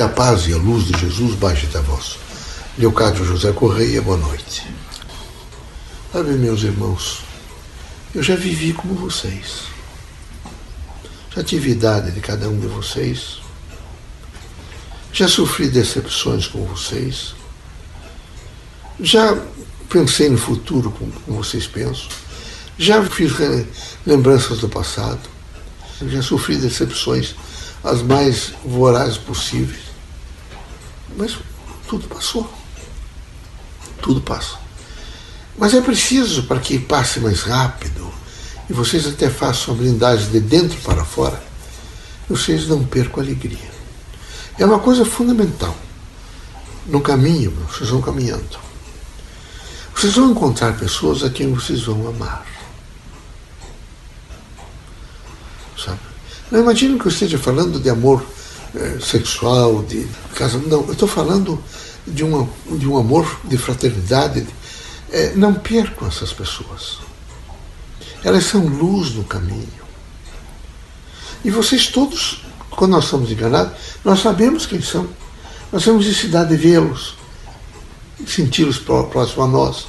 Que a paz e a luz de Jesus baixe até vós. Leocádio José Correia, boa noite. Sabe, meus irmãos, eu já vivi como vocês. Já tive idade de cada um de vocês. Já sofri decepções com vocês. Já pensei no futuro como vocês pensam. Já fiz lembranças do passado. Já sofri decepções as mais vorazes possíveis. Mas tudo passou. Tudo passa. Mas é preciso, para que passe mais rápido, e vocês até façam a blindagem de dentro para fora, vocês não percam a alegria. É uma coisa fundamental. No caminho, vocês vão caminhando. Vocês vão encontrar pessoas a quem vocês vão amar. Sabe? Não imagino que eu esteja falando de amor sexual, de casamento. Não, eu estou falando de, uma, de um amor de fraternidade. Eh, não percam essas pessoas. Elas são luz no caminho. E vocês todos, quando nós somos enganados, nós sabemos quem são. Nós temos necessidade de vê-los, senti-los próximo a nós.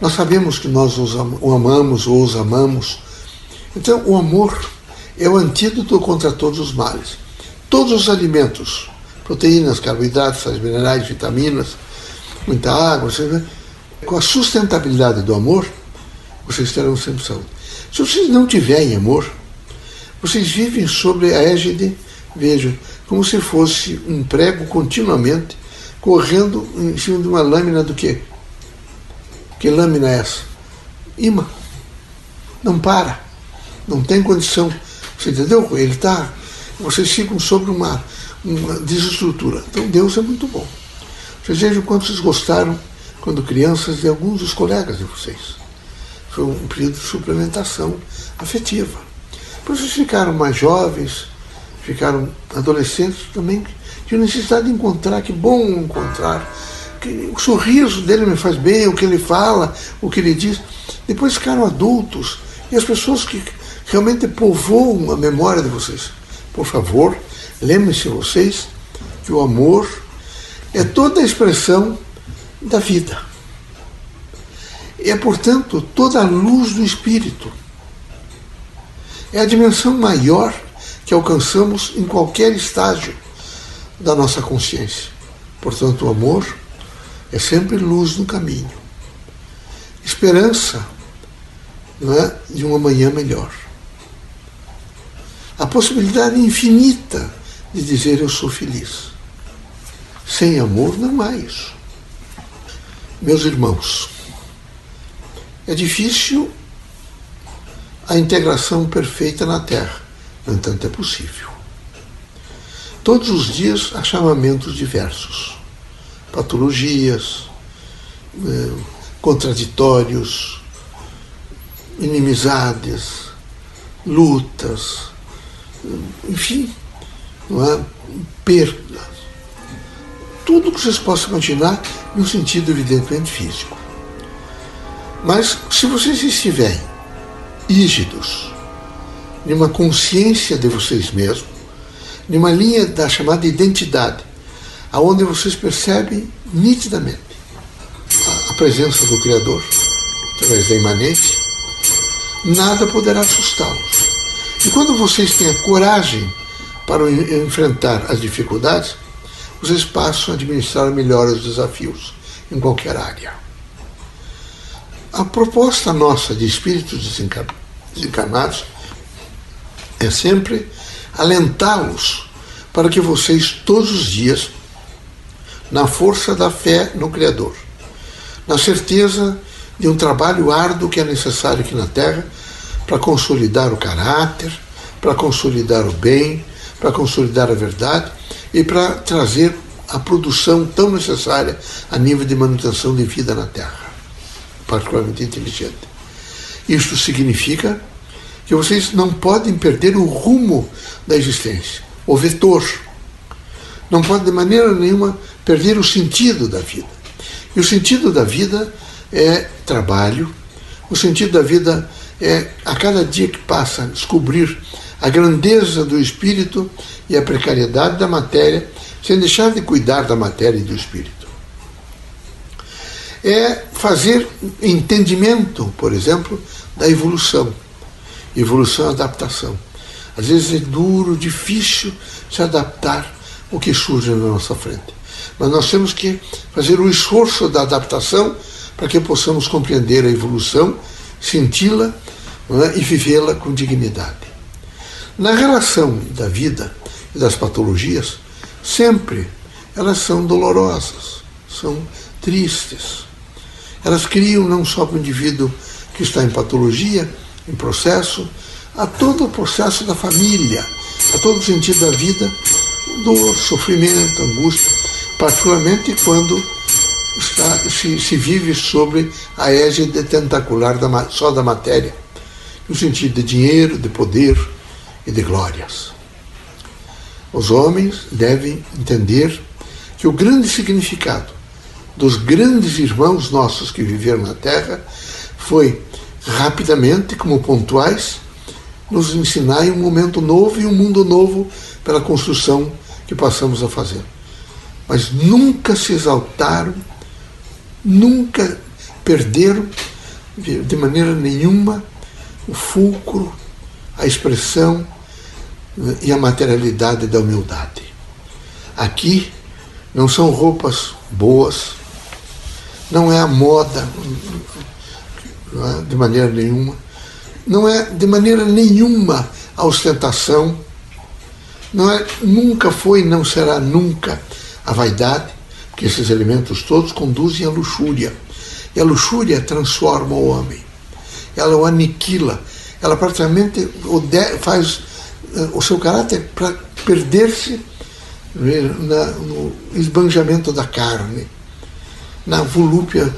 Nós sabemos que nós os amamos ou os amamos. Então, o amor é o antídoto contra todos os males. Todos os alimentos, proteínas, carboidratos, sais minerais, vitaminas, muita água, com a sustentabilidade do amor, vocês terão sempre saúde. Se vocês não tiverem amor, vocês vivem sobre a égide, vejam, como se fosse um prego continuamente correndo em cima de uma lâmina do quê? Que lâmina é essa? Imã. Não para. Não tem condição. Você entendeu? Ele está. Vocês ficam sobre uma, uma desestrutura. Então Deus é muito bom. Vocês vejam quanto vocês gostaram quando crianças de alguns dos colegas de vocês. Foi um período de suplementação afetiva. Depois vocês ficaram mais jovens, ficaram adolescentes também, tinham necessidade de encontrar, que bom encontrar. Que o sorriso dele me faz bem, o que ele fala, o que ele diz. Depois ficaram adultos e as pessoas que realmente povoam a memória de vocês. Por favor, lembrem-se vocês que o amor é toda a expressão da vida. É, portanto, toda a luz do Espírito. É a dimensão maior que alcançamos em qualquer estágio da nossa consciência. Portanto, o amor é sempre luz no caminho. Esperança não é, de um amanhã melhor. Possibilidade infinita de dizer eu sou feliz. Sem amor não há isso. Meus irmãos, é difícil a integração perfeita na Terra, no entanto, é possível. Todos os dias há chamamentos diversos, patologias, eh, contraditórios, inimizades, lutas, enfim, não é? perdas. Tudo que vocês possam imaginar no sentido evidentemente físico. Mas se vocês estiverem rígidos, numa consciência de vocês mesmos, numa linha da chamada identidade, aonde vocês percebem nitidamente a, a presença do Criador, através da imanente, nada poderá assustá-los. E quando vocês têm a coragem para enfrentar as dificuldades, vocês passam a administrar melhor os desafios em qualquer área. A proposta nossa de espíritos desencarnados é sempre alentá-los para que vocês, todos os dias, na força da fé no Criador, na certeza de um trabalho árduo que é necessário aqui na Terra para consolidar o caráter, para consolidar o bem, para consolidar a verdade e para trazer a produção tão necessária a nível de manutenção de vida na Terra particularmente inteligente. Isto significa que vocês não podem perder o rumo da existência, o vetor. Não podem de maneira nenhuma perder o sentido da vida. E o sentido da vida é trabalho, o sentido da vida é, a cada dia que passa, descobrir a grandeza do espírito e a precariedade da matéria sem deixar de cuidar da matéria e do espírito. É fazer entendimento, por exemplo, da evolução. Evolução e adaptação. Às vezes é duro, difícil se adaptar ao que surge na nossa frente. Mas nós temos que fazer o esforço da adaptação para que possamos compreender a evolução, senti-la é? e vivê-la com dignidade. Na relação da vida e das patologias, sempre elas são dolorosas, são tristes. Elas criam não só para o indivíduo que está em patologia, em processo, a todo o processo da família, a todo o sentido da vida, dor, sofrimento, angústia, particularmente quando está, se, se vive sobre a égide tentacular da, só da matéria, no sentido de dinheiro, de poder e de glórias. Os homens devem entender que o grande significado dos grandes irmãos nossos que viveram na Terra foi rapidamente, como pontuais, nos ensinar um momento novo e um mundo novo pela construção que passamos a fazer. Mas nunca se exaltaram, nunca perderam de maneira nenhuma o fulcro, a expressão e a materialidade da humildade. Aqui não são roupas boas, não é a moda, é de maneira nenhuma, não é de maneira nenhuma a ostentação, não é, nunca foi e não será nunca a vaidade, porque esses elementos todos conduzem à luxúria. E a luxúria transforma o homem, ela o aniquila, ela praticamente faz eh, o seu caráter para perder-se no esbanjamento da carne, na volúpia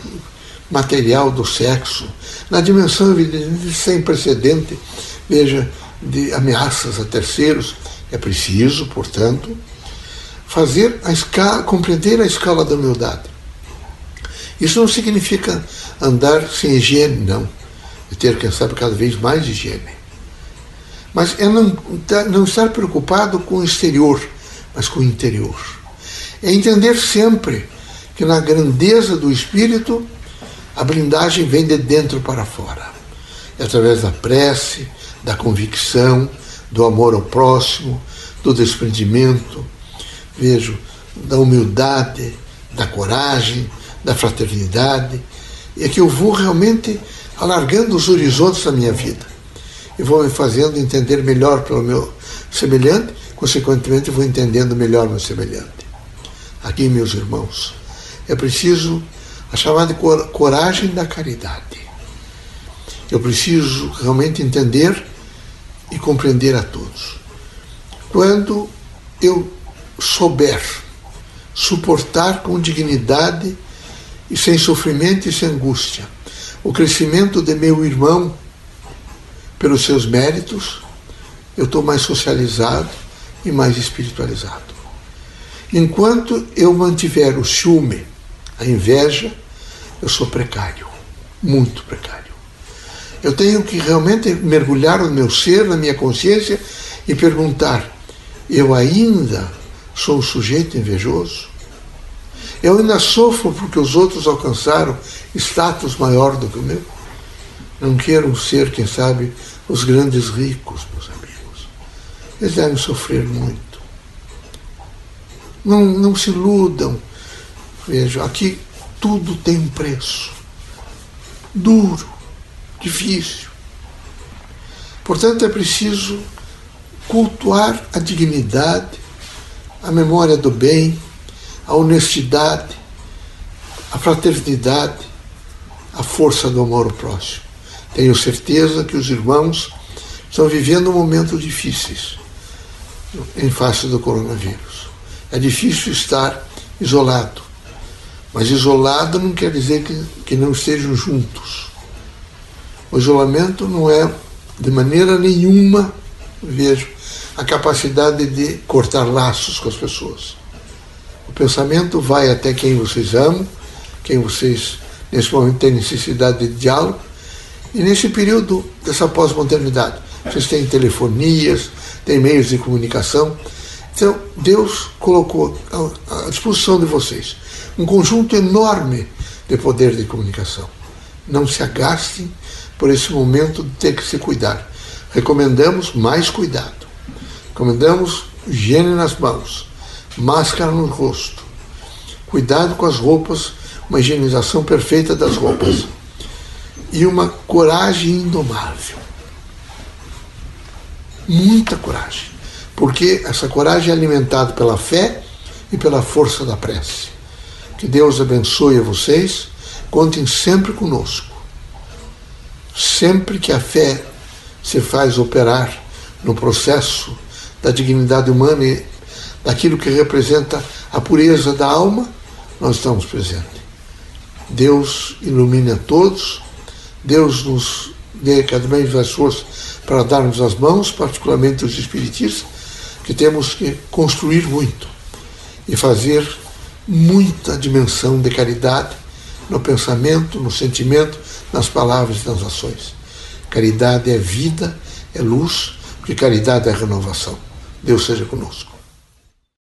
material do sexo, na dimensão evidente sem precedente, veja, de ameaças a terceiros. É preciso, portanto, fazer a escala, compreender a escala da humildade. Isso não significa andar sem higiene, não. É ter, quem sabe, cada vez mais higiene. Mas é não, não estar preocupado com o exterior, mas com o interior. É entender sempre que na grandeza do espírito a blindagem vem de dentro para fora. É através da prece, da convicção, do amor ao próximo, do desprendimento, vejo, da humildade, da coragem, da fraternidade, é que eu vou realmente alargando os horizontes da minha vida. E vou me fazendo entender melhor pelo meu semelhante, consequentemente vou entendendo melhor meu semelhante. Aqui, meus irmãos, é preciso a chamada coragem da caridade. Eu preciso realmente entender e compreender a todos. Quando eu souber suportar com dignidade e sem sofrimento e sem angústia o crescimento de meu irmão pelos seus méritos, eu estou mais socializado e mais espiritualizado. Enquanto eu mantiver o ciúme, a inveja, eu sou precário, muito precário. Eu tenho que realmente mergulhar no meu ser, na minha consciência e perguntar: eu ainda sou um sujeito invejoso? Eu ainda sofro porque os outros alcançaram status maior do que o meu? Não quero ser, quem sabe, os grandes ricos, meus amigos. Eles devem sofrer muito. Não, não se iludam. Vejam, aqui tudo tem um preço. Duro, difícil. Portanto, é preciso cultuar a dignidade, a memória do bem, a honestidade, a fraternidade, a força do amor ao próximo. Tenho certeza que os irmãos estão vivendo momentos difíceis em face do coronavírus. É difícil estar isolado, mas isolado não quer dizer que, que não estejam juntos. O isolamento não é, de maneira nenhuma, vejo, a capacidade de cortar laços com as pessoas. O pensamento vai até quem vocês amam, quem vocês, nesse momento, têm necessidade de diálogo. E nesse período dessa pós-modernidade, vocês têm telefonias, têm meios de comunicação. Então, Deus colocou à disposição de vocês um conjunto enorme de poder de comunicação. Não se agastem por esse momento de ter que se cuidar. Recomendamos mais cuidado. Recomendamos higiene nas mãos, máscara no rosto, cuidado com as roupas, uma higienização perfeita das roupas e uma coragem indomável. Muita coragem, porque essa coragem é alimentada pela fé e pela força da prece. Que Deus abençoe a vocês, contem sempre conosco. Sempre que a fé se faz operar no processo da dignidade humana e daquilo que representa a pureza da alma, nós estamos presentes. Deus ilumine a todos, Deus nos dê cada vez mais força para darmos as mãos, particularmente os espiritistas, que temos que construir muito e fazer muita dimensão de caridade no pensamento, no sentimento, nas palavras e nas ações. Caridade é vida, é luz, porque caridade é renovação. Deus seja conosco.